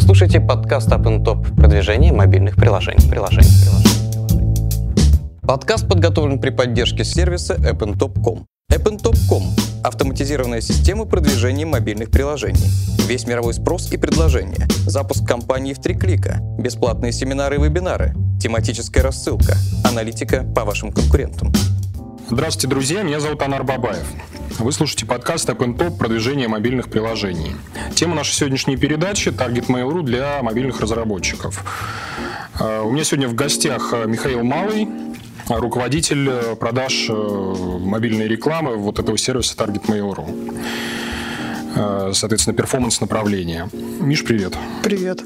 Вы слушаете подкаст Up Top продвижение мобильных приложений. приложений, приложений. Подкаст подготовлен при поддержке сервиса AppnTop.com. AppnTop.com – автоматизированная система продвижения мобильных приложений. Весь мировой спрос и предложения. Запуск компании в три клика. Бесплатные семинары и вебинары. Тематическая рассылка. Аналитика по вашим конкурентам. Здравствуйте, друзья. Меня зовут Анар Бабаев. Вы слушаете подкаст App продвижение мобильных приложений. Тема нашей сегодняшней передачи – Target Mail.ru для мобильных разработчиков. Э, у меня сегодня в гостях э, Михаил Малый, руководитель э, продаж мобильной рекламы вот этого сервиса Target Mail.ru. Соответственно, performance направления. Миш, привет. Привет.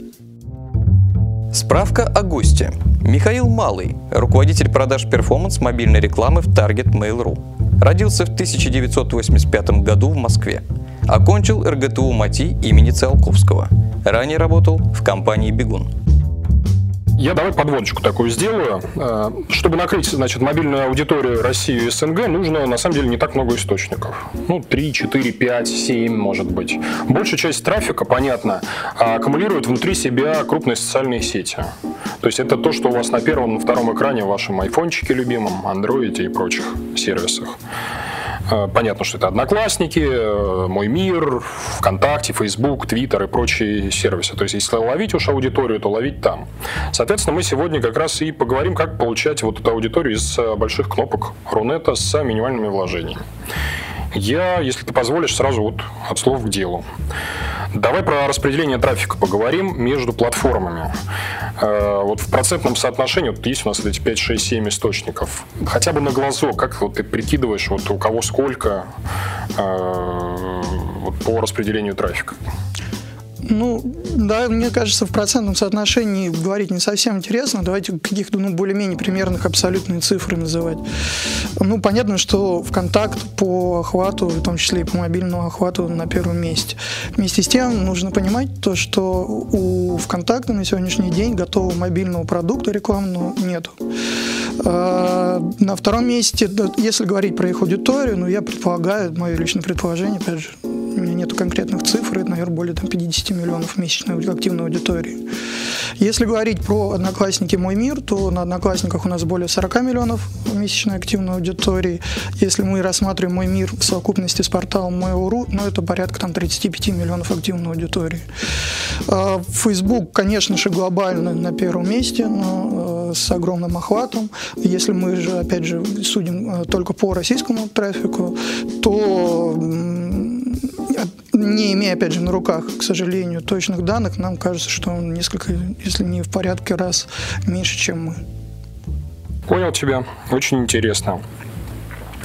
Справка о госте. Михаил Малый, руководитель продаж performance мобильной рекламы в Target Mail.ru. Родился в 1985 году в Москве. Окончил РГТУ МАТИ имени Циолковского. Ранее работал в компании «Бегун». Я давай подводочку такую сделаю. Э, чтобы накрыть, значит, мобильную аудиторию России и СНГ, нужно, на самом деле, не так много источников. Ну, 3, 4, 5, 7, может быть. Большая часть трафика, понятно, аккумулирует внутри себя крупные социальные сети. То есть это то, что у вас на первом, на втором экране в вашем айфончике любимом, андроиде и прочих сервисах. Э, понятно, что это Одноклассники, э, Мой мир, ВКонтакте, Фейсбук, Твиттер и прочие сервисы. То есть, если ловить уж аудиторию, то ловить там. Соответственно, мы сегодня как раз и поговорим, как получать вот эту аудиторию из э, больших кнопок Рунета с минимальными вложениями. Я, если ты позволишь, сразу вот от слов к делу. Давай про распределение трафика поговорим между платформами. Э, вот в процентном соотношении, вот есть у нас эти 5, 6, 7 источников. Хотя бы на глазок, как вот ты прикидываешь, вот у кого сколько э, вот по распределению трафика? Ну, да, мне кажется, в процентном соотношении говорить не совсем интересно. Давайте каких-то, ну, более-менее примерных абсолютные цифры называть. Ну, понятно, что ВКонтакт по охвату, в том числе и по мобильному охвату, на первом месте. Вместе с тем, нужно понимать то, что у ВКонтакта на сегодняшний день готового мобильного продукта рекламного нету. А, на втором месте, если говорить про их аудиторию, ну, я предполагаю, мое личное предположение, опять же, у меня нет конкретных цифр, это, наверное, более там, 50 миллионов месячной активной аудитории. Если говорить про Одноклассники «Мой мир», то на Одноклассниках у нас более 40 миллионов месячной активной аудитории. Если мы рассматриваем «Мой мир» в совокупности с порталом «Мой.ру», ну, это порядка там 35 миллионов активной аудитории. А, Facebook, конечно же, глобально на первом месте, но э, с огромным охватом. Если мы же, опять же, судим э, только по российскому трафику, то не имея, опять же, на руках, к сожалению, точных данных, нам кажется, что он несколько, если не в порядке раз, меньше, чем мы. Понял тебя. Очень интересно.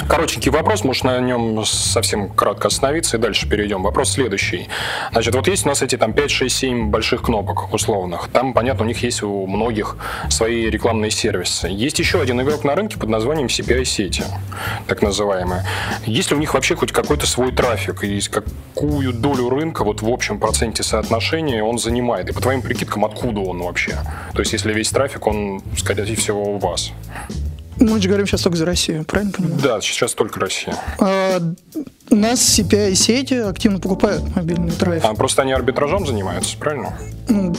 Коротенький вопрос, может на нем совсем кратко остановиться и дальше перейдем. Вопрос следующий. Значит, вот есть у нас эти там 5, 6, 7 больших кнопок условных. Там, понятно, у них есть у многих свои рекламные сервисы. Есть еще один игрок на рынке под названием CPI-сети, так называемые. Есть ли у них вообще хоть какой-то свой трафик? И какую долю рынка вот в общем проценте соотношения он занимает? И по твоим прикидкам, откуда он вообще? То есть, если весь трафик, он, скорее всего, у вас. Мы же говорим сейчас только за Россию, правильно понимаю? Да, сейчас только Россия. А, у нас CPI-сети активно покупают мобильный трафик. А просто они арбитражом занимаются, правильно? Ну,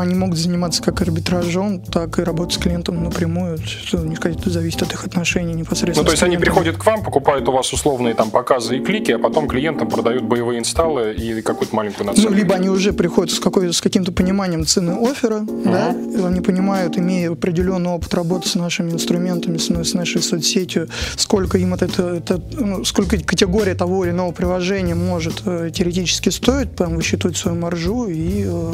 они могут заниматься как арбитражом, так и работать с клиентом напрямую. Что, не сказать, это зависит от их отношений непосредственно. Ну, то есть они приходят к вам, покупают у вас условные там показы и клики, а потом клиентам продают боевые инсталлы и какую-то маленькую наценку. Ну, либо они уже приходят с, какой, с каким-то пониманием цены оффера, uh-huh. да, и они понимают, имея определенный опыт работы с нашими инструментами, с, с нашей соцсетью, сколько им это, это ну, сколько категория того или иного приложения может э, теоретически стоить, там высчитывать свою маржу и э,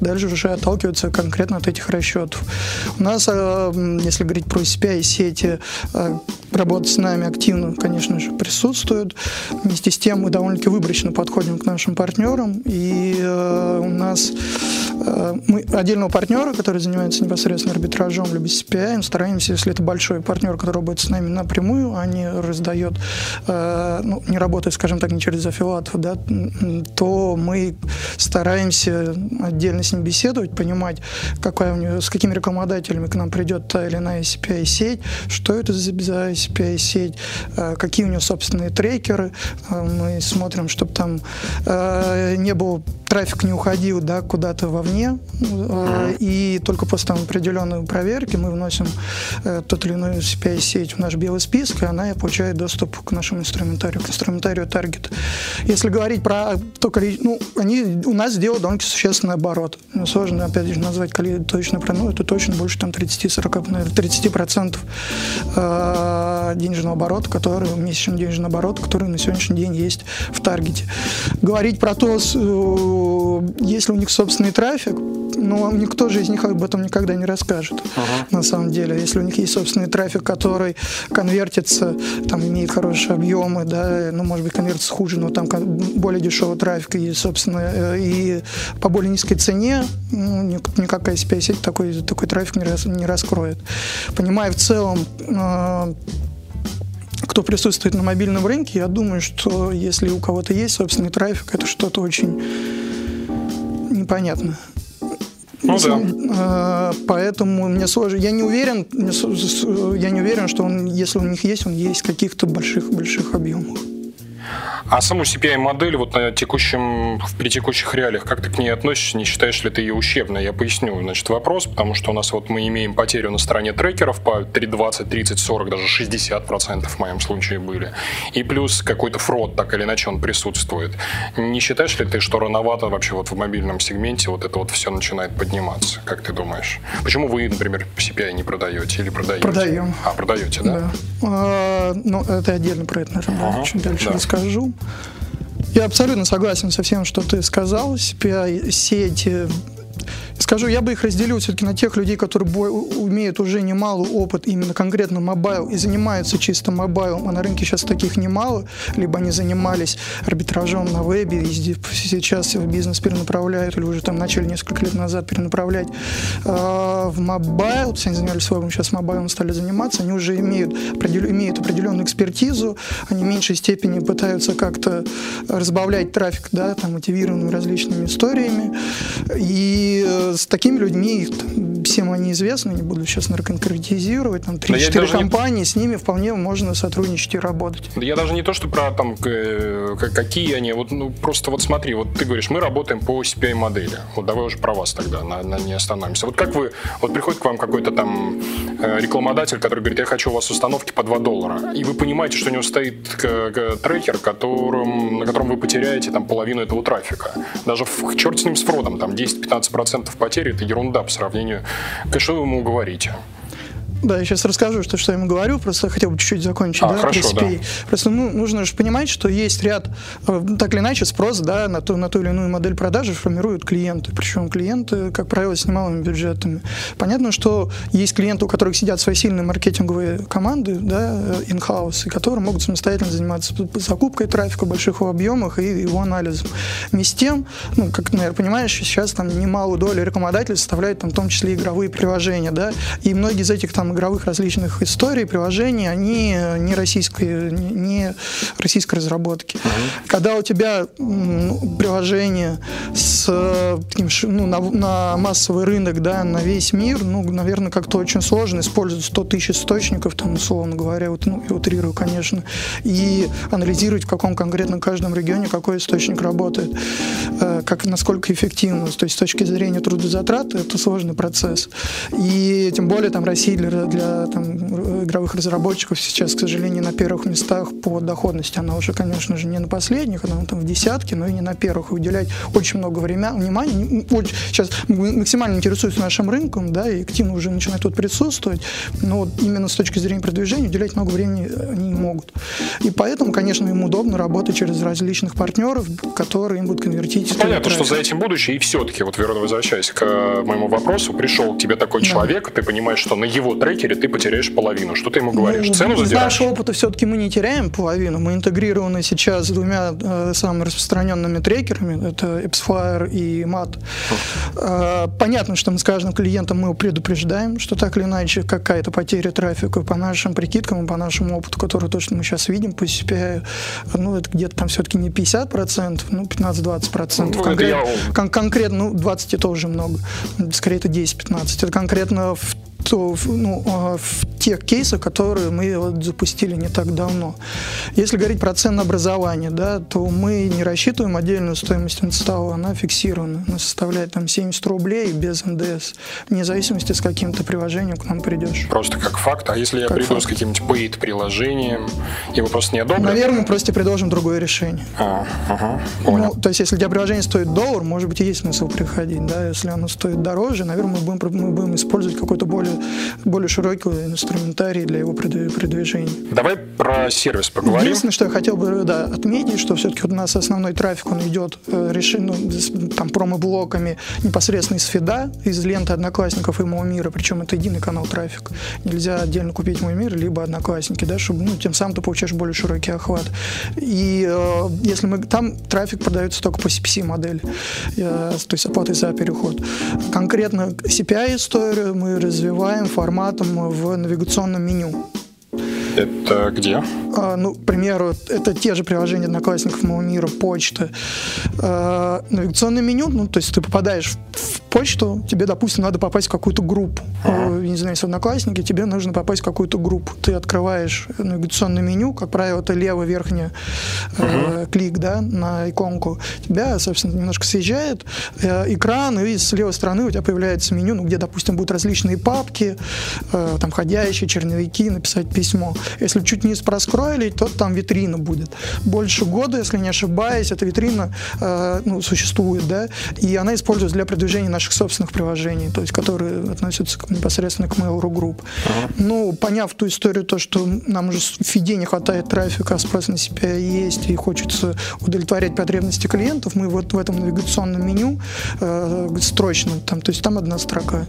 дальше уже отталкиваться конкретно от этих расчетов. У нас, э, если говорить про себя и сети, э, работа с нами активно, конечно же, присутствует. Вместе с тем мы довольно-таки выборочно подходим к нашим партнерам, и э, у нас мы отдельного партнера, который занимается непосредственно арбитражом либо CPI, стараемся, если это большой партнер, который работает с нами напрямую, а не раздает, ну, не работает, скажем так, не через аффилатов, да, то мы стараемся отдельно с ним беседовать, понимать, какая у него, с какими рекламодателями к нам придет та или иная CPI-сеть, что это за CPI-сеть, э, какие у него собственные трекеры. Мы смотрим, чтобы там не было трафик не уходил да, куда-то вовне, э, и только после там, определенной проверки мы вносим э, тот или иной CPI-сеть в наш белый список, и она получает доступ к нашему инструментарию, к инструментарию Target. Если говорить про только, ну, они у нас сделали довольно существенный оборот. Ну, сложно, опять же, назвать точно про, ну, это точно больше там 30-40, наверное, 30% э, денежного оборота, который, месячный денежный оборот, который на сегодняшний день есть в Таргете. Говорить про то, если у них собственный трафик, но никто же из них об этом никогда не расскажет. Ага. На самом деле, если у них есть собственный трафик, который конвертится, там имеет хорошие объемы, да, ну, может быть, конвертится хуже, но там более дешевый трафик и, собственно, э, и по более низкой цене, ну, никакая CPI-сеть такой, такой трафик не, рас, не раскроет. Понимая в целом э, кто присутствует на мобильном рынке, я думаю, что если у кого-то есть собственный трафик, это что-то очень непонятно. Ну да. Э, поэтому мне сложно. Я не уверен, я не уверен, что он, если у них есть, он есть в каких-то больших больших объемах. А саму CPI-модель вот на текущем, при текущих реалиях, как ты к ней относишься? Не считаешь ли ты ее ущербной? Я поясню, значит, вопрос, потому что у нас вот мы имеем потерю на стороне трекеров по 20, 30, 40, даже 60 процентов в моем случае были. И плюс какой-то фрод, так или иначе, он присутствует. Не считаешь ли ты, что рановато вообще вот в мобильном сегменте вот это вот все начинает подниматься? Как ты думаешь? Почему вы, например, CPI не продаете или продаете? Продаем. А, продаете, да? Да. А, ну, это отдельно про это, наверное, ага, чуть дальше да. расскажу. Я абсолютно согласен со всем, что ты сказал. CPI-сети Скажу, я бы их разделил все-таки на тех людей, которые имеют уже немалый опыт именно конкретно mobile и занимаются чисто mobile ом, а на рынке сейчас таких немало, либо они занимались арбитражом на вебе и сейчас бизнес перенаправляют, или уже там начали несколько лет назад перенаправлять э, в mobile, если они занимались вебом, сейчас mobile ом стали заниматься, они уже имеют, имеют определенную экспертизу, они в меньшей степени пытаются как-то разбавлять трафик, да, там, мотивированными различными историями, и э, с такими людьми, всем они известны, не буду сейчас конкретизировать, там 3-4 компании, не... с ними вполне можно сотрудничать и работать. Я даже не то, что про там какие они, вот ну просто вот смотри, вот ты говоришь, мы работаем по CPI модели, вот давай уже про вас тогда, на, на не остановимся. Вот как вы, вот приходит к вам какой-то там э, рекламодатель, который говорит, я хочу у вас установки по 2 доллара, и вы понимаете, что у него стоит трекер, которым, на котором вы потеряете там половину этого трафика. Даже в черт с ним с фродом, там 10-15% потери – это ерунда по сравнению. Что вы ему говорите? Да, я сейчас расскажу, что, что я ему говорю, просто хотел бы чуть-чуть закончить. А, да, хорошо, да. Просто ну, нужно же понимать, что есть ряд, э, так или иначе, спрос да, на, ту, на ту или иную модель продажи формируют клиенты. Причем клиенты, как правило, с немалыми бюджетами. Понятно, что есть клиенты, у которых сидят свои сильные маркетинговые команды, да, in-house, и которые могут самостоятельно заниматься закупкой трафика в больших объемах и его анализом. С тем, ну, как, наверное, понимаешь, сейчас там немалую долю рекламодателей составляют там, в том числе игровые приложения, да, и многие из этих там игровых различных историй, приложений, они не российской, не российской разработки. Uh-huh. Когда у тебя ну, приложение с ну, на, на массовый рынок, да, на весь мир, ну, наверное, как-то очень сложно использовать 100 тысяч источников, там, условно говоря, вот, ну, я утрирую, конечно, и анализировать, в каком конкретно каждом регионе какой источник работает, э, как, насколько эффективно. То есть с точки зрения трудозатрат это сложный процесс. И тем более там Россия для для там, игровых разработчиков сейчас, к сожалению, на первых местах по доходности. Она уже, конечно же, не на последних, она там в десятке, но и не на первых. И уделять очень много времени, внимания. Очень, сейчас максимально интересуюсь нашим рынком, да, и активно уже начинают тут присутствовать, но вот именно с точки зрения продвижения уделять много времени они не могут. И поэтому, конечно, им удобно работать через различных партнеров, которые им будут конвертить. Понятно, что за этим будущее, и все-таки, вот, возвращаясь к моему вопросу, пришел к тебе такой да. человек, ты понимаешь, что на его трек трекере ты потеряешь половину. Что ты ему говоришь? Ну, Цену задираешь? Из нашего опыта все-таки мы не теряем половину. Мы интегрированы сейчас с двумя э, самыми распространенными трекерами. Это AppsFlyer и MAT. Э, понятно, что мы с каждым клиентом мы предупреждаем, что так или иначе какая-то потеря трафика по нашим прикидкам и по нашему опыту, который то, что мы сейчас видим по CPI, ну, это где-то там все-таки не 50%, ну, 15-20%. Ну, конкрет, кон- конкретно, ну, 20 это уже много. Скорее, это 10-15. Это конкретно в то, ну, а, в тех кейсах, которые мы вот запустили не так давно. Если говорить про ценообразование, да, то мы не рассчитываем отдельную стоимость инсталла, она фиксирована. Она составляет там 70 рублей без НДС, вне зависимости с каким то приложением к нам придешь. Просто как факт. А если я как приду факт. с каким-нибудь paid приложением, его просто не одобрят? Наверное, мы просто предложим другое решение. А, ага, понял. Ну, то есть, если у тебя приложение стоит доллар, может быть, и есть смысл приходить, да, если оно стоит дороже, наверное, мы будем, мы будем использовать какой-то более, более широкий инструментарий для его продвижения. Давай про сервис поговорим. Единственное, что я хотел бы да, отметить, что все-таки у нас основной трафик, он идет э, решен, ну, там, промо-блоками непосредственно из фида, из ленты Одноклассников и Моего мира, причем это единый канал трафик. Нельзя отдельно купить Мой мир, либо Одноклассники, да, чтобы, ну, тем самым ты получаешь более широкий охват. И э, если мы, там трафик продается только по CPC модели, э, то есть оплаты за переход. Конкретно CPI историю мы развиваем форматом в навигационном меню. Это где? А, ну, к примеру, это те же приложения одноклассников моего мира, почта. А, навигационное меню, ну, то есть ты попадаешь в почту, тебе, допустим, надо попасть в какую-то группу. Uh-huh. Не знаю, если одноклассники, тебе нужно попасть в какую-то группу. Ты открываешь навигационное меню, как правило, это левый верхний uh-huh. э, клик, да, на иконку. Тебя, собственно, немножко съезжает э, экран, и с левой стороны у тебя появляется меню, ну, где, допустим, будут различные папки, э, там, ходящие, черновики, написать письмо. Если чуть низ проскроили, то там витрина будет. Больше года, если не ошибаюсь, эта витрина э, ну, существует, да, и она используется для продвижения наших собственных приложений, то есть которые относятся к, непосредственно к Mail.ru Group. Uh-huh. Ну, поняв ту историю, то, что нам уже в фиде не хватает трафика, а спрос на себя есть, и хочется удовлетворять потребности клиентов, мы вот в этом навигационном меню э, строчном, там, то есть там одна строка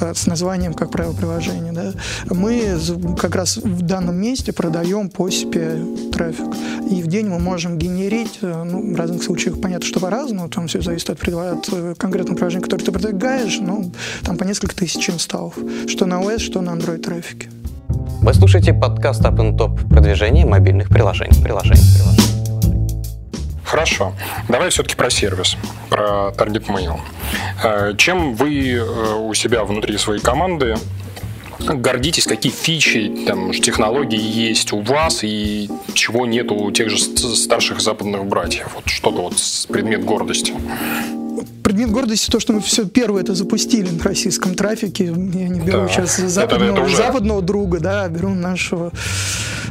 э, с названием, как правило, приложения, да, мы как раз в данном месте продаем по CPI трафик. И в день мы можем генерить, э, ну, в разных случаях, понятно, что по-разному, там все зависит от, от э, конкретного приложения, которое ты продвигаешь, ну, там по несколько тысяч инсталлов, что на OS, что на Android трафике. Вы слушаете подкаст Up Top продвижение мобильных приложений. приложений, приложений. Хорошо. Давай все-таки про сервис, про Target Mail. Э, чем вы у себя внутри своей команды гордитесь, какие фичи, там, технологии есть у вас и чего нет у тех же старших западных братьев? Вот что-то вот предмет гордости предмет гордости то, что мы все первое это запустили на российском трафике. Я не беру да. сейчас западного, это, это уже... западного друга, да, а беру нашего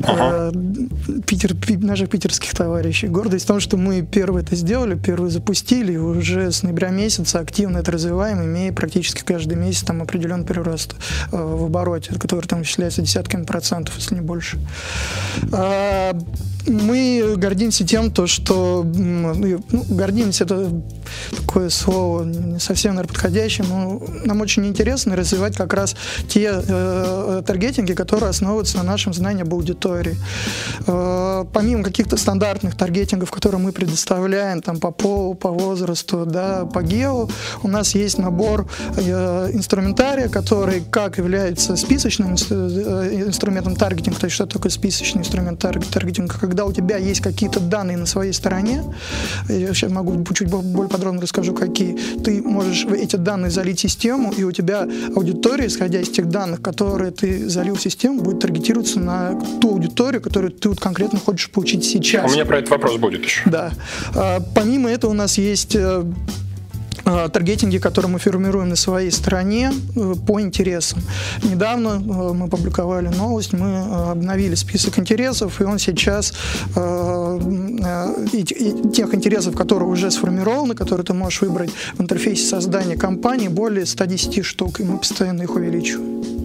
ага. э, питер, наших питерских товарищей. Гордость в том, что мы первое это сделали, первое запустили, и уже с ноября месяца активно это развиваем, имея практически каждый месяц там определенный прирост э, в обороте, который там исчисляется десятками процентов, если не больше. А, мы гордимся тем, то, что ну, гордимся это такое слово не совсем наверное, подходящее, но нам очень интересно развивать как раз те э, таргетинги, которые основываются на нашем знании об аудитории. Э, помимо каких-то стандартных таргетингов, которые мы предоставляем там по полу, по возрасту, да, по гео, у нас есть набор э, инструментария, который как является списочным э, инструментом таргетинга, то есть что такое списочный инструмент таргетинга, когда у тебя есть какие-то данные на своей стороне, я сейчас могу чуть более подробно расскажу, какие, ты можешь эти данные залить в систему, и у тебя аудитория, исходя из тех данных, которые ты залил в систему, будет таргетироваться на ту аудиторию, которую ты вот конкретно хочешь получить сейчас. У меня про этот вопрос будет еще. Да. А, помимо этого у нас есть э, Э, таргетинги, которые мы формируем на своей стороне э, по интересам. Недавно э, мы публиковали новость, мы обновили список интересов, и он сейчас и тех интересов, которые уже сформированы, которые ты можешь выбрать в интерфейсе создания кампании, более 110 штук, и мы постоянно их увеличиваем.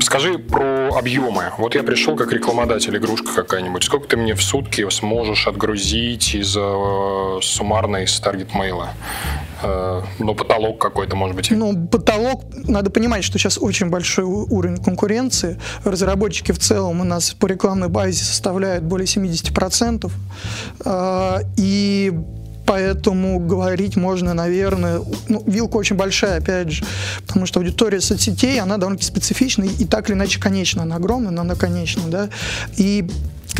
Скажи про объемы. Вот я пришел как рекламодатель, игрушка какая-нибудь. Сколько ты мне в сутки сможешь отгрузить из э, суммарной с Target Mail а? Э, ну, потолок какой-то, может быть. Ну, потолок, надо понимать, что сейчас очень большой уровень конкуренции. Разработчики в целом у нас по рекламной базе составляют более 70%. Э, и поэтому говорить можно, наверное, ну, вилка очень большая, опять же, потому что аудитория соцсетей, она довольно специфична, и так или иначе конечна, она огромная, но она конечна, да, и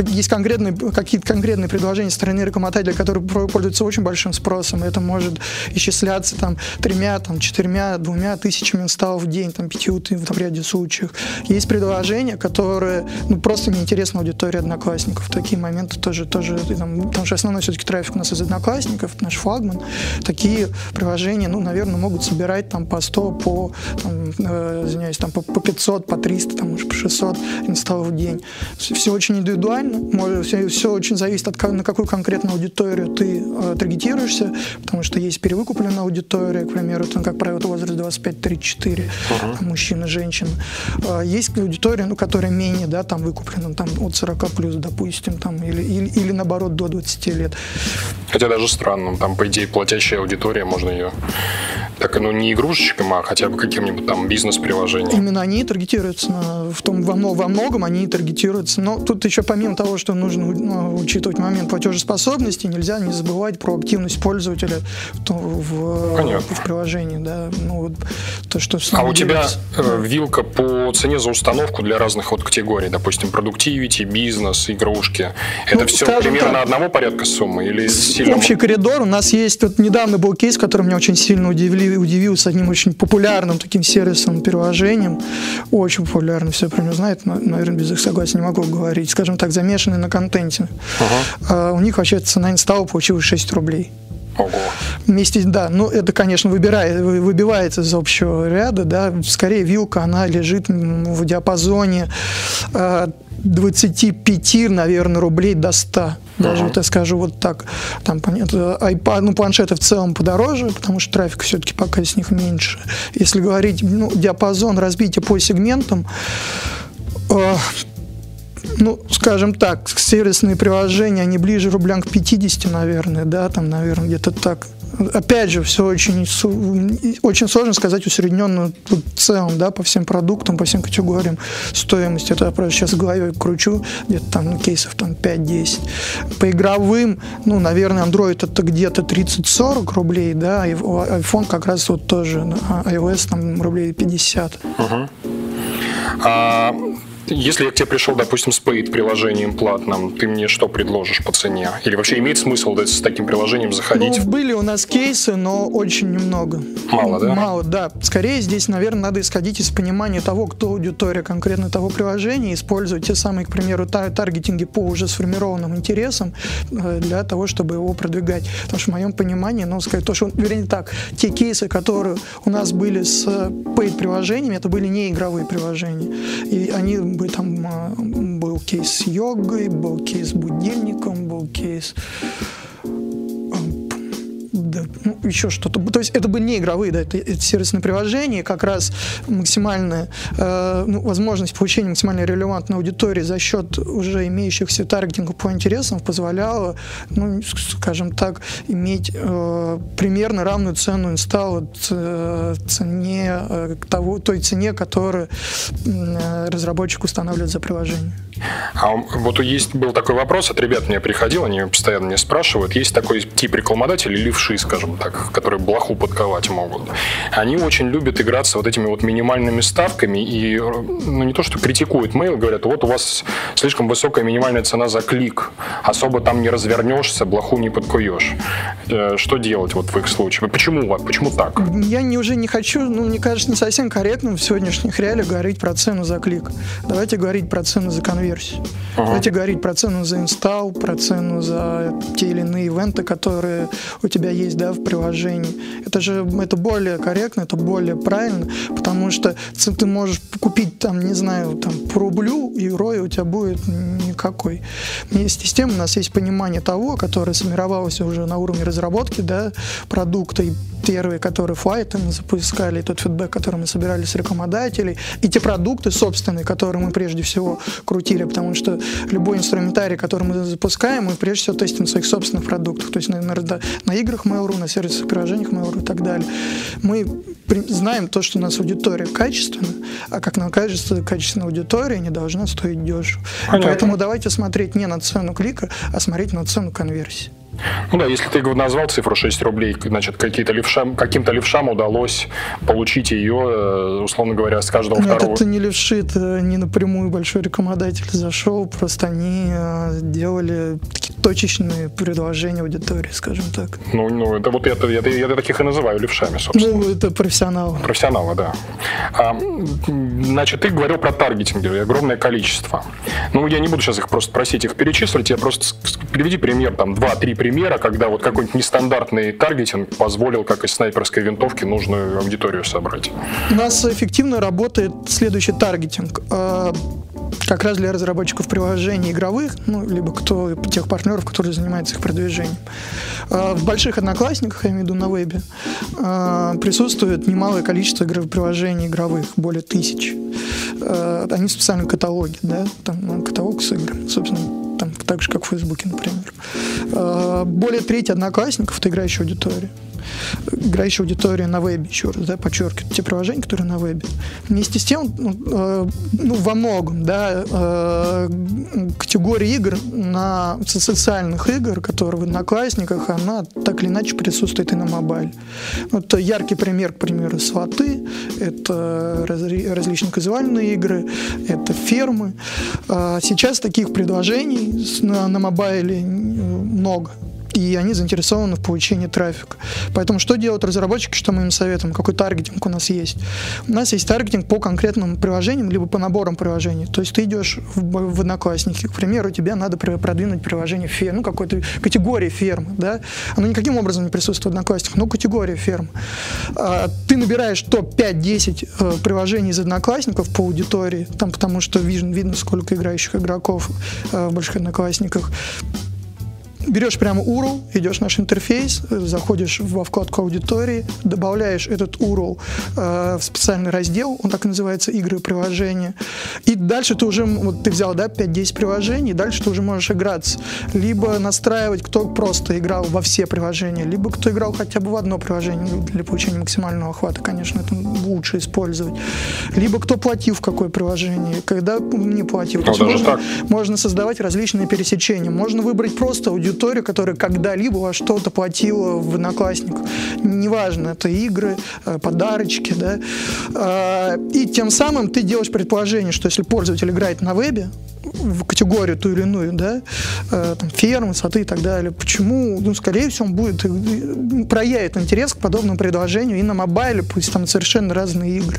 есть конкретные, какие-то конкретные предложения со стороны рекламодателя, которые пользуются очень большим спросом. Это может исчисляться там тремя, там, четырьмя, двумя тысячами инсталлов в день, там, пятью в ряде случаев. Есть предложения, которые ну, просто неинтересны аудитории одноклассников. В такие моменты тоже, тоже там, потому что основной все-таки трафик у нас из одноклассников, наш флагман. Такие приложения, ну, наверное, могут собирать там по 100, по, там, э, извиняюсь, там, по, по 500, по 300, там, по 600 инсталлов в день. Все очень индивидуально, индивидуально. Все, все очень зависит от на какую конкретную аудиторию ты э, таргетируешься, потому что есть перевыкупленная аудитория, к примеру, там, как правило, возраст 25-34, uh-huh. мужчина, женщина. Э, есть аудитория, ну, которая менее, да, там выкуплена, там от 40 плюс, допустим, там, или, или, или наоборот до 20 лет. Хотя даже странно, там, по идее, платящая аудитория, можно ее так, ну, не игрушечкам, а хотя бы каким-нибудь там бизнес-приложением. Именно они таргетируются на, в том, во, во многом они таргетируются. Но тут еще помимо того, что нужно ну, учитывать момент платежеспособности, нельзя не забывать про активность пользователя в, в, в приложении. Да? Ну, вот, то, что а у тебя э, вилка по цене за установку для разных вот категорий, допустим, продуктивити, бизнес, игрушки. Это ну, все примерно так, одного порядка суммы или сильно? Общий коридор. У нас есть, вот недавно был кейс, который меня очень сильно удивили, удивил с одним очень популярным таким сервисом, приложением. Очень популярным, все про него знают, но, наверное, без их согласия не могу говорить. Скажем так, замешанный на контенте. Ага. А, у них вообще цена инсталла получилась 6 рублей. Ого. Вместе, да, ну это, конечно, выбирает, выбивается из общего ряда, да, скорее вилка, она лежит в диапазоне 25, э, наверное, рублей до 100. Даже uh-huh. вот я скажу вот так. Там, понятно, iPad, ну, планшеты в целом подороже, потому что трафик все-таки пока с них меньше. Если говорить, ну, диапазон разбития по сегментам, э, ну, скажем так, сервисные приложения, они ближе рублям к 50, наверное, да, там, наверное, где-то так. Опять же, все очень, очень сложно сказать усредненную в целом, да, по всем продуктам, по всем категориям стоимости. Это я просто сейчас в голове кручу, где-то там ну, кейсов там 5-10. По игровым, ну, наверное, Android это где-то 30-40 рублей, да, и iPhone как раз вот тоже, а iOS там рублей 50. Uh-huh. А если я к тебе пришел, допустим, с Paid приложением платным, ты мне что предложишь по цене? Или вообще имеет смысл да, с таким приложением заходить? Ну, были у нас кейсы, но очень немного. Мало, да? Мало, да. Скорее здесь, наверное, надо исходить из понимания того, кто аудитория конкретно того приложения, использовать те самые, к примеру, таргетинги по уже сформированным интересам э, для того, чтобы его продвигать. Потому что в моем понимании, ну, сказать то, что, вернее так, те кейсы, которые у нас были с paid приложениями, это были не игровые приложения. И они бы там а, был кейс с йогой, был кейс с будильником, был кейс ну, еще что-то. То есть это бы не игровые, да, это, это сервисные приложения, как раз максимальная э, ну, возможность получения максимально релевантной аудитории за счет уже имеющихся таргетингов по интересам позволяла, ну, скажем так, иметь э, примерно равную цену инсталла э, цене э, того, той цене, которую э, разработчик устанавливает за приложение. А вот есть был такой вопрос от ребят, мне приходил, они постоянно мне спрашивают, есть такой тип рекламодателей, левши, скажем так, которые блоху подковать могут. Они очень любят играться вот этими вот минимальными ставками и, ну, не то, что критикуют mail, говорят, вот у вас слишком высокая минимальная цена за клик, особо там не развернешься, блоху не подкуешь. Э, что делать вот в их случае? Почему, почему так? Я не, уже не хочу, ну, мне кажется, не совсем корректным в сегодняшних реалиях говорить про цену за клик. Давайте говорить про цену за конверсию. Ага. Давайте говорить про цену за инсталл, про цену за те или иные ивенты, которые у тебя есть да, в, при, приложений. Это же это более корректно, это более правильно, потому что ты можешь купить там, не знаю, там по рублю, и ROI у тебя будет никакой. Есть система, у нас есть понимание того, которое сформировалось уже на уровне разработки да, продукта, и первые, которые флайты мы запускали, и тот фидбэк, который мы собирали с рекламодателей, и те продукты собственные, которые мы прежде всего крутили, потому что любой инструментарий, который мы запускаем, мы прежде всего тестим своих собственных продуктов, то есть на, на, на играх Mail.ru, на сервисах, приложениях Mail.ru и так далее. Мы знаем то, что у нас аудитория качественная, а как нам кажется, качественная аудитория не должна стоить дешево. Понятно. Поэтому давайте смотреть не на цену клика, а смотреть на цену конверсии. Ну да, если ты назвал цифру 6 рублей, значит, какие-то левшам, каким-то левшам удалось получить ее, э, условно говоря, с каждого Нет, второго. это не левши, это не напрямую большой рекламодатель зашел, просто они э, делали такие точечные предложения аудитории, скажем так. Ну, ну это вот это, я, я, я таких и называю левшами, собственно. Ну, это профессионалы. Профессионалы, да. А, значит, ты говорил про таргетинги, огромное количество. Ну, я не буду сейчас их просто просить их перечислить, я просто приведи пример, там, два-три примера, когда вот какой-нибудь нестандартный таргетинг позволил, как из снайперской винтовки, нужную аудиторию собрать. У нас эффективно работает следующий таргетинг а, как раз для разработчиков приложений игровых, ну, либо кто, тех партнеров, которые занимаются их продвижением. А, в больших одноклассниках, я имею в виду на вебе, а, присутствует немалое количество приложений игровых, более тысяч. Они в специальном каталоге, да, там каталог с играми, собственно, там, так же, как в Фейсбуке, например. А, более трети одноклассников — это играющая аудитория. Играющая аудитория на вебе, еще раз, да, подчеркиваю, те приложения, которые на вебе. Вместе с тем, ну, а, ну во многом, да, а, категория игр на социальных игр, которые в одноклассниках, она так или иначе присутствует и на мобайле. Вот яркий пример, к примеру, сваты, это различные казуальные игры, это фермы. Сейчас таких предложений на, на мобайле много и они заинтересованы в получении трафика. Поэтому что делают разработчики, что мы им советуем, какой таргетинг у нас есть? У нас есть таргетинг по конкретным приложениям, либо по наборам приложений. То есть ты идешь в, в Одноклассники, к примеру, тебе надо продвинуть приложение ферм, ну, какой-то категории фермы, да? Оно никаким образом не присутствует в Одноклассниках, но категория ферм. А, ты набираешь топ-5-10 э, приложений из Одноклассников по аудитории, там, потому что видно, видно сколько играющих игроков э, в больших Одноклассниках берешь прямо URL, идешь в наш интерфейс, заходишь во вкладку аудитории, добавляешь этот URL э, в специальный раздел, он так и называется «Игры и приложения». И дальше ты уже, вот ты взял, да, 5-10 приложений, дальше ты уже можешь играться. Либо настраивать, кто просто играл во все приложения, либо кто играл хотя бы в одно приложение ну, для получения максимального охвата, конечно, это лучше использовать. Либо кто платил в какое приложение, когда не платил. Ну, можно, можно создавать различные пересечения. Можно выбрать просто аудиторию аудиторию, которая когда-либо во что-то платила в Одноклассниках. Неважно, это игры, э, подарочки, да. А, и тем самым ты делаешь предположение, что если пользователь играет на вебе, в категорию ту или иную, да, э, там, фермы, сады и так далее. Почему? Ну, скорее всего, он будет э, проявит интерес к подобному предложению и на мобайле, пусть там совершенно разные игры.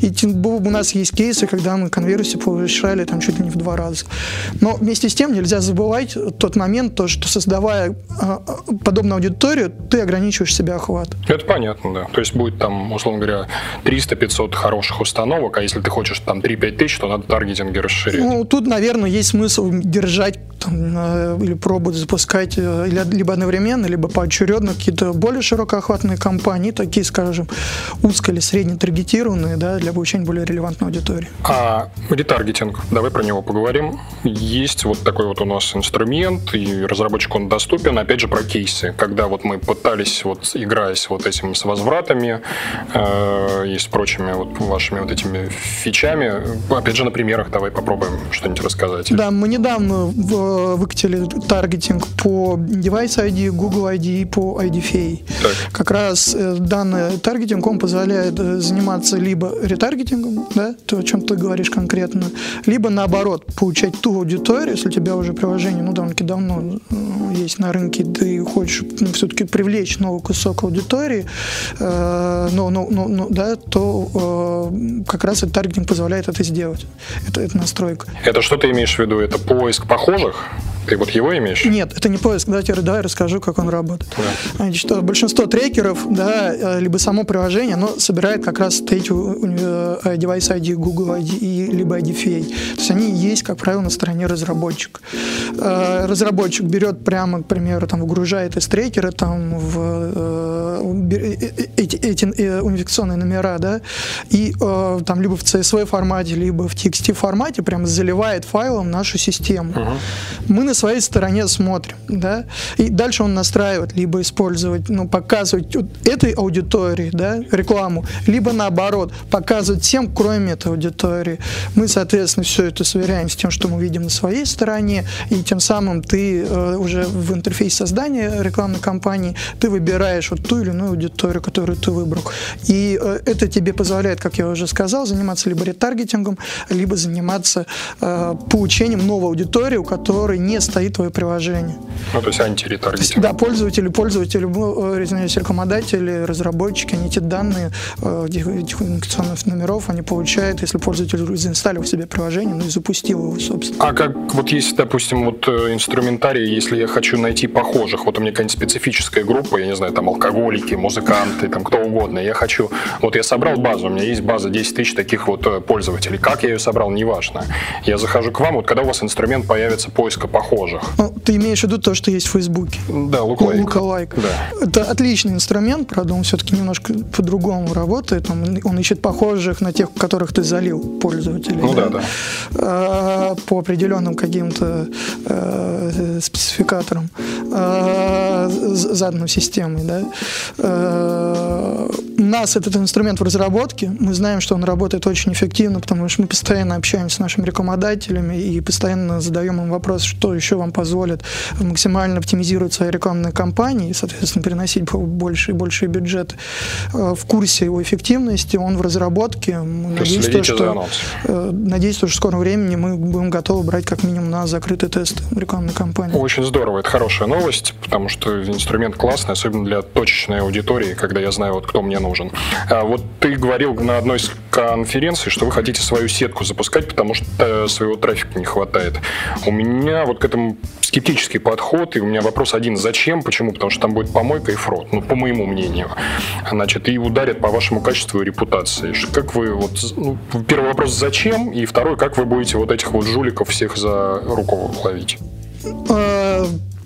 И у нас есть кейсы, когда мы конверсию повышали там чуть ли не в два раза. Но вместе с тем нельзя забывать тот момент, то, что создавая а, подобную аудиторию, ты ограничиваешь себя охват. Это понятно, да. То есть будет там, условно говоря, 300-500 хороших установок, а если ты хочешь там 3-5 тысяч, то надо таргетинги расширять. Ну, тут, наверное, есть смысл держать там, или пробовать запускать э, либо одновременно, либо поочередно какие-то более широкоохватные компании, такие, скажем, узко или средне таргетированные, да, для получения более релевантной аудитории. А ретаргетинг, давай про него поговорим. Есть вот такой вот у нас инструмент, и разработчику он доступен. Опять же, про кейсы, когда вот мы пытались, вот играясь вот этим с возвратами э, и с прочими вот вашими вот этими фичами, опять же, на примерах давай попробуем что-нибудь рассказать. Да, мы недавно выкатили таргетинг по Device ID, Google ID и по IDFA. Так. Как раз э, данный таргетинг, он позволяет э, заниматься либо ретаргетингом, да, то, о чем ты говоришь конкретно, либо наоборот, получать ту аудиторию, если у тебя уже приложение, ну, довольно-таки давно э, есть на рынке, ты хочешь ну, все-таки привлечь новый кусок аудитории, э, но, но, но, но, да, то э, как раз этот таргетинг позволяет это сделать. Это, это настройка. Это что ты имеешь в виду? Это поиск похожих? Ты вот его имеешь? Нет, это не поиск. Давайте давай расскажу, как он работает. Да. Значит, большинство трекеров, да, э, либо само приложение, оно собирает как раз третью э, девайс ID Google ID, либо IDFA. То есть они есть, как правило, на стороне разработчика. Э, разработчик берет прямо, к примеру, там, выгружает из трекера там, в, эти, эти унификационные номера, да, и там либо в CSV формате, либо в TXT формате прямо заливает файлом нашу систему. Uh-huh. Мы на своей стороне смотрим, да, и дальше он настраивает, либо использовать, ну, показывать этой аудитории, да, рекламу, либо наоборот, показывать всем, кроме этой аудитории. Мы, соответственно, все это сверяем с тем, что мы видим на своей стороне, и тем самым ты э, уже в интерфейсе создания рекламной кампании ты выбираешь вот ту или иную аудиторию, которую ты выбрал. И э, это тебе позволяет, как я уже сказал, заниматься либо ретаргетингом, либо заниматься э, получением новой аудитории, у которой не стоит твое приложение. Ну, то есть антиретаргетинг. Да, пользователи, пользователи, э, извиняюсь, рекламодатели, разработчики, они эти данные э, этих индикационных номеров, они получают, если пользователь заинсталлил себе приложение, ну и запустил его, собственно. А как вот есть, допустим, вот э, инструментарий, если я хочу найти похожих, вот у меня какая-нибудь специфическая группа, я не знаю, там алкоголики, музыканты, там кто угодно, я хочу, вот я собрал базу, у меня есть база 10 тысяч таких вот пользователей, как я ее собрал, неважно. Я захожу к вам, вот когда у вас инструмент появится поиска похожих. Ну, ты имеешь в виду то, что есть в Фейсбуке? Да, Lookalike. Lookalike. Да. Это отличный инструмент, правда, он все-таки немножко по-другому работает. Он, он ищет похожих на тех, которых ты залил пользователей. Ну да, да. да. А, по определенным каким-то а, спецификаторам а, заданным системой. Да. А, у нас этот инструмент в разработке. Мы знаем, что он работает очень эффективно, потому что мы постоянно общаемся с нашими рекламодателями и постоянно задаем им вопрос, что еще вам позволит максимально оптимизировать свои рекламные кампании и, соответственно, переносить больше и больше бюджет э, в курсе его эффективности. Он в разработке. Надеюсь, то, что, э, надеюсь, что в скором времени мы будем готовы брать как минимум на закрытый тест рекламной кампании. Очень здорово. Это хорошая новость, потому что инструмент классный, особенно для точечной аудитории, когда я знаю, вот кто мне нужен. А вот ты говорил на одной из конференций, что вы хотите свою сетку запускать, потому что своего трафика не хватает. У меня вот к этому скептический подход, и у меня вопрос один. Зачем? Почему? Потому что там будет помойка и фрод, ну, по моему мнению. Значит, и ударят по вашему качеству и репутации. Как вы, вот, ну, первый вопрос, зачем? И второй, как вы будете вот этих вот жуликов всех за руку ловить?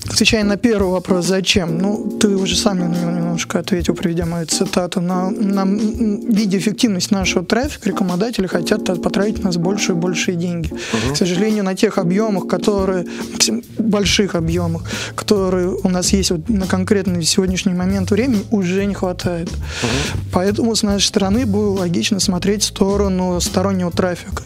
Отвечая на первый вопрос, зачем? Ну, ты уже сам немножко ответил, приведя мою цитату. На, на виде эффективность нашего трафика рекламодатели хотят потратить нас больше и большие деньги. Угу. К сожалению, на тех объемах, которые, больших объемах, которые у нас есть вот на конкретный сегодняшний момент времени, уже не хватает. Угу. Поэтому с нашей стороны было логично смотреть в сторону стороннего трафика.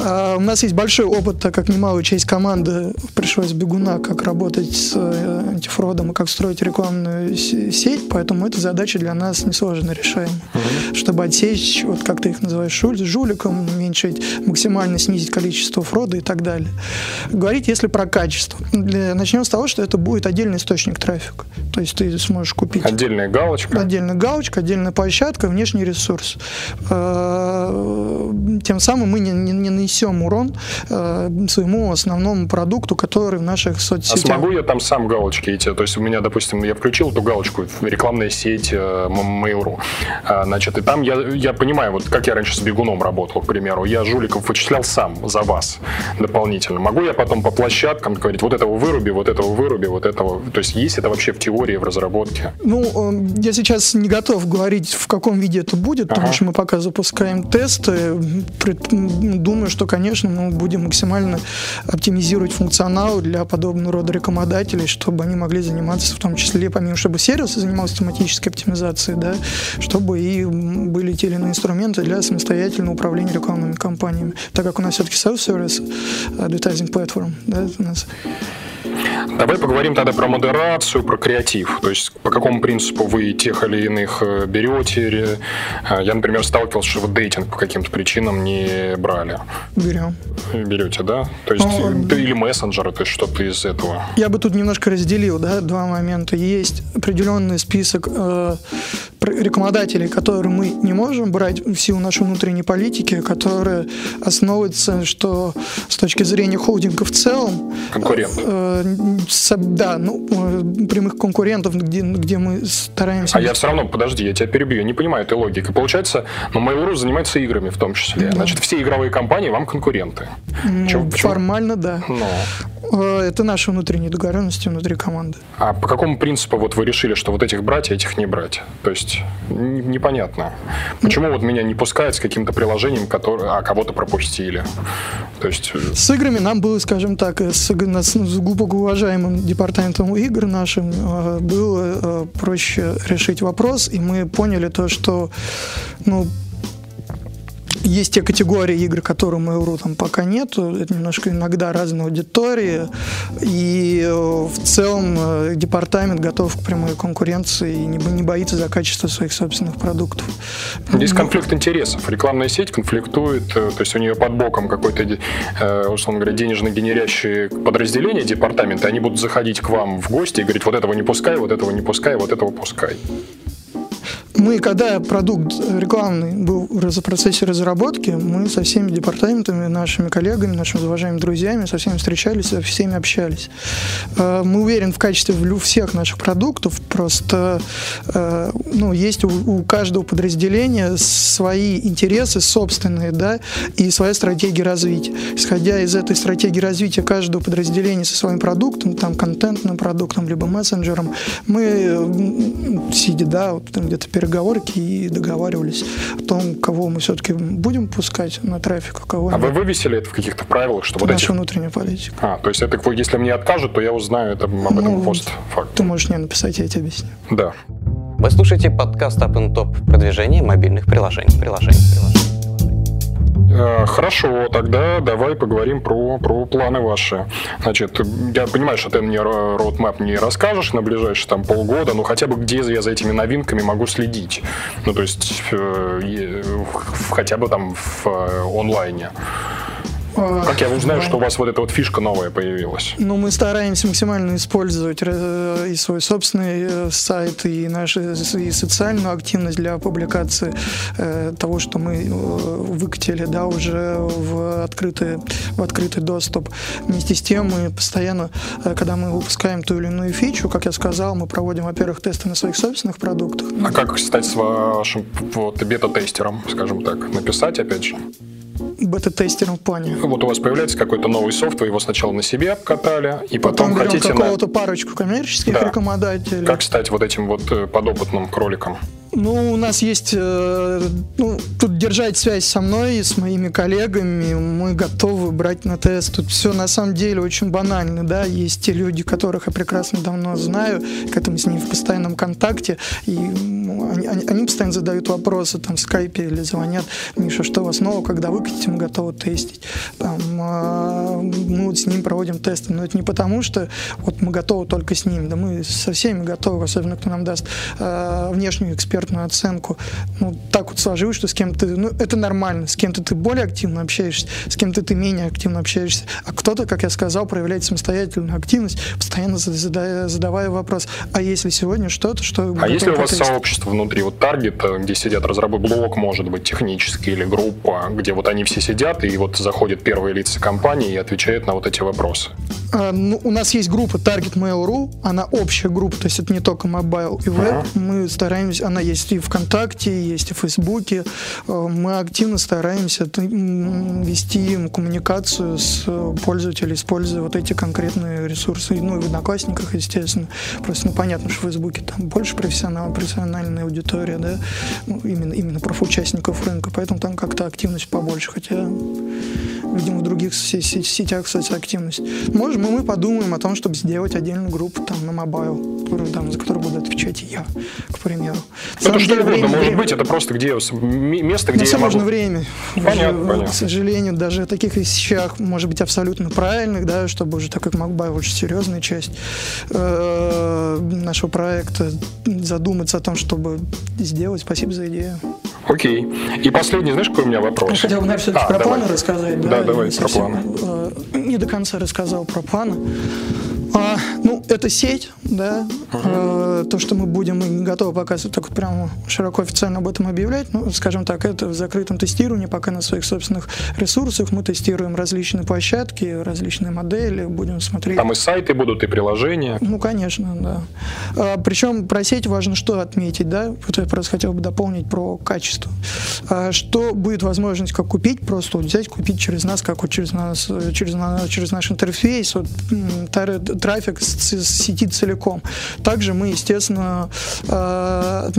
А, у нас есть большой опыт, так как немалую часть команды пришлось бегуна, как работать с э, антифродом и как строить рекламную сеть, поэтому эта задача для нас несложно решаема. Mm-hmm. Чтобы отсечь, вот как ты их называешь, жуликом, уменьшить, максимально снизить количество фрода и так далее. Говорить, если про качество. Начнем с того, что это будет отдельный источник трафика. То есть ты сможешь купить... Отдельная галочка. Отдельная галочка, отдельная площадка, внешний ресурс. Э, тем самым мы не, не, не нанесем урон э, своему основному продукту, который в наших соцсетях. А смогу я там сам галочки эти. То есть у меня, допустим, я включил эту галочку, рекламная сеть э, Mail.ru. А, значит, и там я, я понимаю, вот как я раньше с бегуном работал, к примеру, я жуликов вычислял сам за вас дополнительно. Могу я потом по площадкам говорить, вот этого выруби, вот этого выруби, вот этого. То есть есть это вообще в теории, в разработке? Ну, эм, я сейчас не готов говорить, в каком виде это будет, ага. потому что мы пока запускаем тесты. Думаю, что, конечно, мы будем максимально оптимизировать функционал для подобного рода рекомендаций рекламодателей, чтобы они могли заниматься в том числе, помимо чтобы сервис занимался тематической оптимизацией, да, чтобы и были те или иные инструменты для самостоятельного управления рекламными кампаниями. Так как у нас все-таки self-service advertising platform, да, у нас Давай поговорим тогда про модерацию, про креатив. То есть по какому принципу вы тех или иных э, берете? Э, я, например, сталкивался, что вы дейтинг по каким-то причинам не брали. Берем. Берете, да? То есть ну, или мессенджеры, то есть что-то из этого. Я бы тут немножко разделил, да, два момента. Есть определенный список э, рекламодателей, которые мы не можем брать в силу нашей внутренней политики, которые основываются, что с точки зрения холдинга в целом... Конкурент. Э, э, да, ну, э, прямых конкурентов, где, где мы стараемся... А я все равно, подожди, я тебя перебью, я не понимаю этой логики. Получается, ну, Mail.ru занимается играми в том числе. Да. Значит, все игровые компании вам конкуренты. Ну, Чего, формально, да. Но. Э, это наши внутренние договоренности внутри команды. А по какому принципу вот вы решили, что вот этих брать, а этих не брать? То есть непонятно. Почему вот меня не пускают с каким-то приложением, который, а кого-то пропустили? То есть... Э, с играми нам было, скажем так, с, с глубоко уважаемым департаментом игр нашим э, было проще решить вопрос, и мы поняли то, что ну, есть те категории игр, которые Mail.ru там пока нету. Это немножко иногда разные аудитории. И э, в целом э, департамент готов к прямой конкуренции и не, не боится за качество своих собственных продуктов. Ну, конфликт интересов. Рекламная сеть конфликтует, э, то есть у нее под боком какой-то, условно говоря, денежно генерящее подразделение департамента, они будут заходить к вам в гости и говорить, вот этого не пускай, вот этого не пускай, вот этого пускай. Мы, когда продукт рекламный был в процессе разработки, мы со всеми департаментами, нашими коллегами, нашими уважаемыми друзьями, со всеми встречались, со всеми общались. Э, мы уверены в качестве всех наших продуктов, просто э, ну, есть у каждого подразделения свои интересы собственные, да, и своя стратегия развития. Исходя из этой стратегии развития каждого подразделения со своим продуктом, там, контентным продуктом, либо мессенджером, мы, сидя, да, вот где-то перед переговорки и договаривались о том, кого мы все-таки будем пускать на трафик, а кого А нет. вы вывесили это в каких-то правилах, чтобы... Это наша этих... внутренняя политика. А, то есть это, если мне откажут, то я узнаю это, об этом ну, постфактум. Ты можешь мне написать, я тебе объясню. Да. Вы слушаете подкаст Up Top продвижение мобильных приложений. приложений, приложений. Э, хорошо, тогда давай поговорим про, про планы ваши. Значит, я понимаю, что ты мне roadmap не расскажешь на ближайшие там полгода, но хотя бы где я за этими новинками могу следить. Ну, то есть э, хотя бы там в э, онлайне. Как я узнаю, что у вас вот эта вот фишка новая появилась? Ну, мы стараемся максимально использовать э, и свой собственный э, сайт, и нашу и социальную активность для публикации э, того, что мы выкатили, да, уже в открытый, в открытый доступ. Вместе с тем мы постоянно, когда мы выпускаем ту или иную фичу, как я сказал, мы проводим, во-первых, тесты на своих собственных продуктах. А как стать с вашим вот, бета-тестером, скажем так? Написать, опять же? Бета-тестером в плане. Вот у вас появляется какой-то новый софт, вы его сначала на себе обкатали, и потом, потом хотите какого-то на... парочку коммерческих да. рекомендателей. Как стать вот этим вот э, подопытным кроликом? Ну, у нас есть, э, ну, тут держать связь со мной и с моими коллегами, мы готовы брать на тест. Тут все на самом деле очень банально, да, есть те люди, которых я прекрасно давно знаю, к этому с ними в постоянном контакте, и они, они, они постоянно задают вопросы там в скайпе или звонят, Миша, что у вас нового, когда выкатите, мы готовы тестить. Там, э, мы вот с ним проводим тесты, но это не потому, что вот мы готовы только с ними, да мы со всеми готовы, особенно кто нам даст э, внешнюю экспертную оценку. Ну, так вот сложилось, что с кем-то, ну, это нормально, с кем-то ты более активно общаешься, с кем-то ты менее активно общаешься, а кто-то, как я сказал, проявляет самостоятельную активность, постоянно задавая, задавая вопрос, а если сегодня что-то, что... А если у вас есть? Сообщество внутри, вот таргет, где сидят разработчики, блок, может быть, технический или группа, где вот они все сидят, и вот заходят первые лица компании и отвечают на вот эти вопросы? А, ну, у нас есть группа Target Mail.ru, она общая группа, то есть это не только mobile и веб, uh-huh. мы стараемся, она есть и ВКонтакте, есть и в Фейсбуке. Э, мы активно стараемся вести коммуникацию с пользователем, используя вот эти конкретные ресурсы. Ну, и в Одноклассниках, естественно. Просто, ну, понятно, что в Фейсбуке там больше профессионал, профессиональная аудитория, да, ну, именно, именно профучастников рынка, поэтому там как-то активность побольше, хотя видимо, в других сетях, кстати, активность. Может, мы, мы подумаем о том, чтобы сделать отдельную группу там на mobile, которую, там, за которую буду отвечать я, к примеру. это что угодно время, может время. быть, это просто где место, где ну, я могу... время. Понятно, уже, понятно. К сожалению, даже о таких вещах может быть абсолютно правильных, да, чтобы уже так как Макбай очень серьезная часть э, нашего проекта, задуматься о том, чтобы сделать. Спасибо за идею. Окей. И последний, знаешь, какой у меня вопрос? Я хотел бы, наверное, все-таки а, про давай. планы рассказать. Да, да давай про планы. Э, не до конца рассказал про планы. А, ну, это сеть, да. Uh-huh. то, что мы будем готовы показывать, так вот прямо широко официально об этом объявлять, ну, скажем так, это в закрытом тестировании, пока на своих собственных ресурсах. Мы тестируем различные площадки, различные модели, будем смотреть. Там и сайты будут, и приложения. Ну, конечно, да. А, причем про сеть важно что отметить, да. Вот я просто хотел бы дополнить про качество. А, что будет возможность как купить, просто вот взять, купить через нас, как вот через нас, через, через наш интерфейс, вот, трафик с, с сети целиком. Также мы, естественно, э,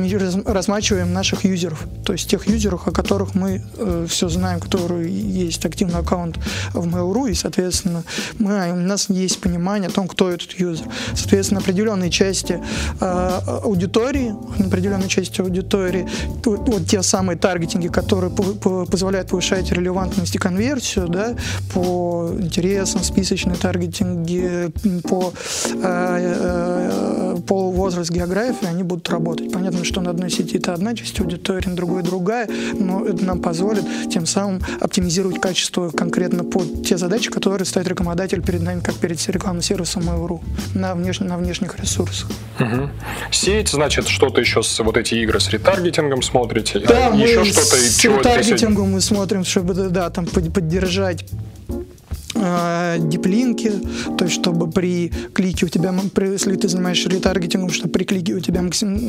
размачиваем наших юзеров, то есть тех юзеров, о которых мы э, все знаем, которые есть активный аккаунт в Mail.ru, и, соответственно, мы, у нас есть понимание о том, кто этот юзер. Соответственно, определенные части э, аудитории, определенные части аудитории, вот те самые таргетинги, которые позволяют повышать релевантность и конверсию, да, по интересам, списочные таргетинги, по по, э, по возраст географии они будут работать. Понятно, что на одной сети это одна часть аудитории, на другой другая, но это нам позволит тем самым оптимизировать качество конкретно под те задачи, которые ставит рекламодатель перед нами, как перед рекламным сервисом Mail.ru на, внеш... на внешних ресурсах. Угу. Сеть, значит, что-то еще с вот эти игры с ретаргетингом смотрите? Да, а мы еще что-то с ретаргетингом мы смотрим, чтобы да, там поддержать э, диплинки, то есть чтобы при клике у тебя, если ты занимаешься ретаргетингом, чтобы при клике у тебя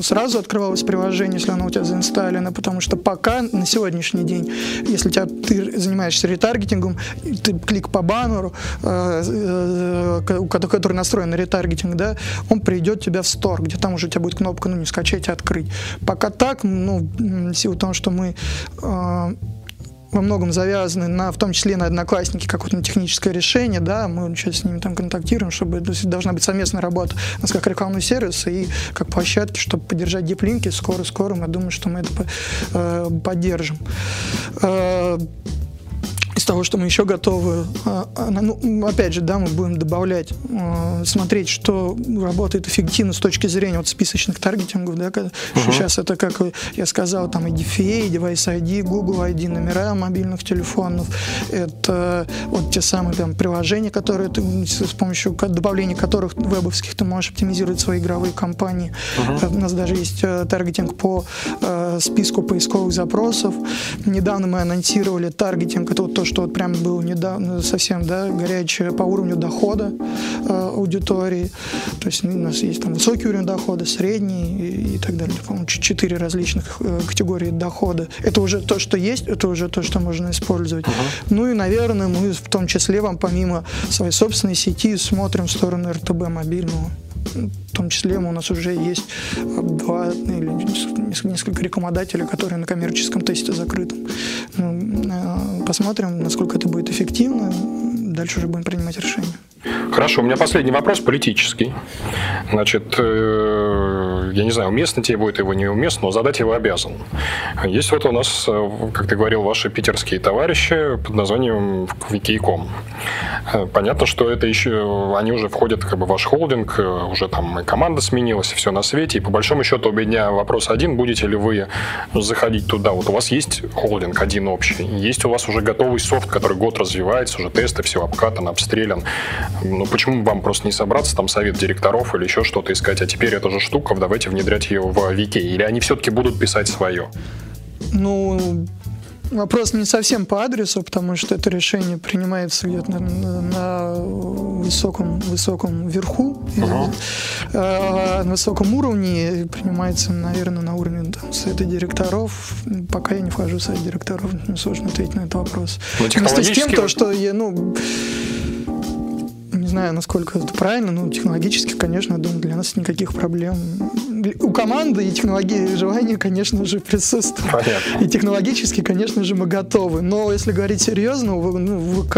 сразу открывалось приложение, если оно у тебя заинсталлено, потому что пока на сегодняшний день, если тебя, ты занимаешься ретаргетингом, ты клик по баннеру, э, э, который настроен на ретаргетинг, да, он придет тебя в стор, где там уже у тебя будет кнопка, ну, не скачать, а открыть. Пока так, ну, в силу того, что мы э, во многом завязаны на, в том числе на одноклассники, какое-то техническое решение, да, мы сейчас с ними там контактируем, чтобы должна быть совместная работа у нас как рекламный сервис и как площадки, чтобы поддержать диплинки скоро-скоро, мы думаем, что мы это э, поддержим. Из того, что мы еще готовы, а, а, ну, опять же, да, мы будем добавлять, а, смотреть, что работает эффективно с точки зрения вот списочных таргетингов, да, uh-huh. сейчас это, как я сказал, там IDFA, Device ID, Google ID, номера мобильных телефонов, это вот те самые там приложения, которые ты с помощью добавления которых вебовских ты можешь оптимизировать свои игровые компании. Uh-huh. У нас даже есть э, таргетинг по э, списку поисковых запросов. Недавно мы анонсировали таргетинг, это вот то, что вот прям был недавно совсем да, горячее по уровню дохода э, аудитории. То есть у нас есть там высокий уровень дохода, средний и, и так далее. По-моему, четыре различных э, категории дохода. Это уже то, что есть, это уже то, что можно использовать. Uh-huh. Ну и, наверное, мы в том числе вам помимо своей собственной сети смотрим в сторону РТБ мобильного в том числе у нас уже есть два или несколько рекламодателей, которые на коммерческом тесте закрытом. Ну, э, посмотрим, насколько это будет эффективно. Дальше уже будем принимать решение. Хорошо, у меня последний вопрос политический. Значит, э, я не знаю, уместно тебе будет его неуместно, но задать его обязан. Есть вот у нас, э, как ты говорил, ваши питерские товарищи под названием Викейком. Э, понятно, что это еще, они уже входят как бы в ваш холдинг, уже там и команда сменилась, и все на свете. И по большому счету у меня вопрос один, будете ли вы заходить туда? Вот у вас есть холдинг один общий, есть у вас уже готовый софт, который год развивается, уже тесты, все обкатан, обстрелян. Ну, почему вам просто не собраться, там, совет директоров или еще что-то искать, а теперь эта же штука, давайте внедрять ее в Вики? Или они все-таки будут писать свое? Ну, Вопрос не совсем по адресу, потому что это решение принимается где-то на, на высоком, высоком верху, uh-huh. э, на высоком уровне, принимается, наверное, на уровне там, совета директоров. Пока я не вхожу в совет директоров, мне сложно ответить на этот вопрос. Но технологически... с тем, то, что я, ну, не знаю, насколько это правильно, но технологически, конечно, думаю, для нас никаких проблем. У команды и технологии желания, конечно же, присутствуют. Понятно. И технологически, конечно же, мы готовы. Но если говорить серьезно, ну, ВК,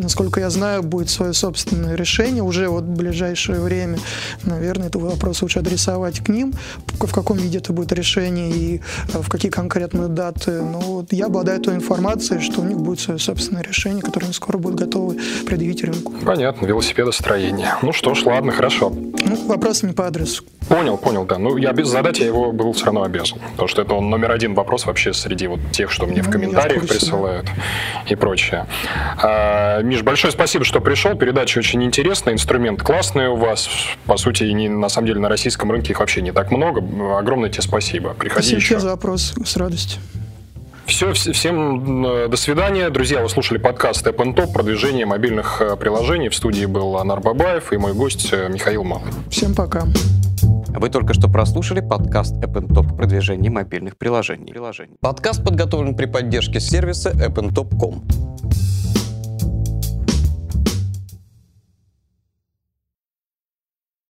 насколько я знаю, будет свое собственное решение. Уже вот ближайшее время. Наверное, это вопрос лучше адресовать к ним, в каком виде это будет решение и э, в какие конкретные даты. Но вот я обладаю той информацией, что у них будет свое собственное решение, которое они скоро будут готовы предъявить рынку. Понятно, велосипедостроение. Ну что ж, ладно, хорошо. Ну, вопрос не по адресу. Понял, понял, да. Ну, я без задать я его был все равно обязан. Потому что это он номер один вопрос вообще среди вот тех, что мне ну, в комментариях в курсе, присылают да. и прочее. А, Миш, большое спасибо, что пришел. Передача очень интересная, инструмент классный у вас. По сути, не, на самом деле на российском рынке их вообще не так много. Огромное тебе спасибо. Приходи спасибо еще. за вопрос, с радостью. Все, всем до свидания. Друзья, вы слушали подкаст App Top, продвижение мобильных э, приложений. В студии был Анар Бабаев и мой гость э, Михаил Малый. Всем пока. Вы только что прослушали подкаст App Top продвижение мобильных приложений. Подкаст подготовлен при поддержке сервиса appntop.com.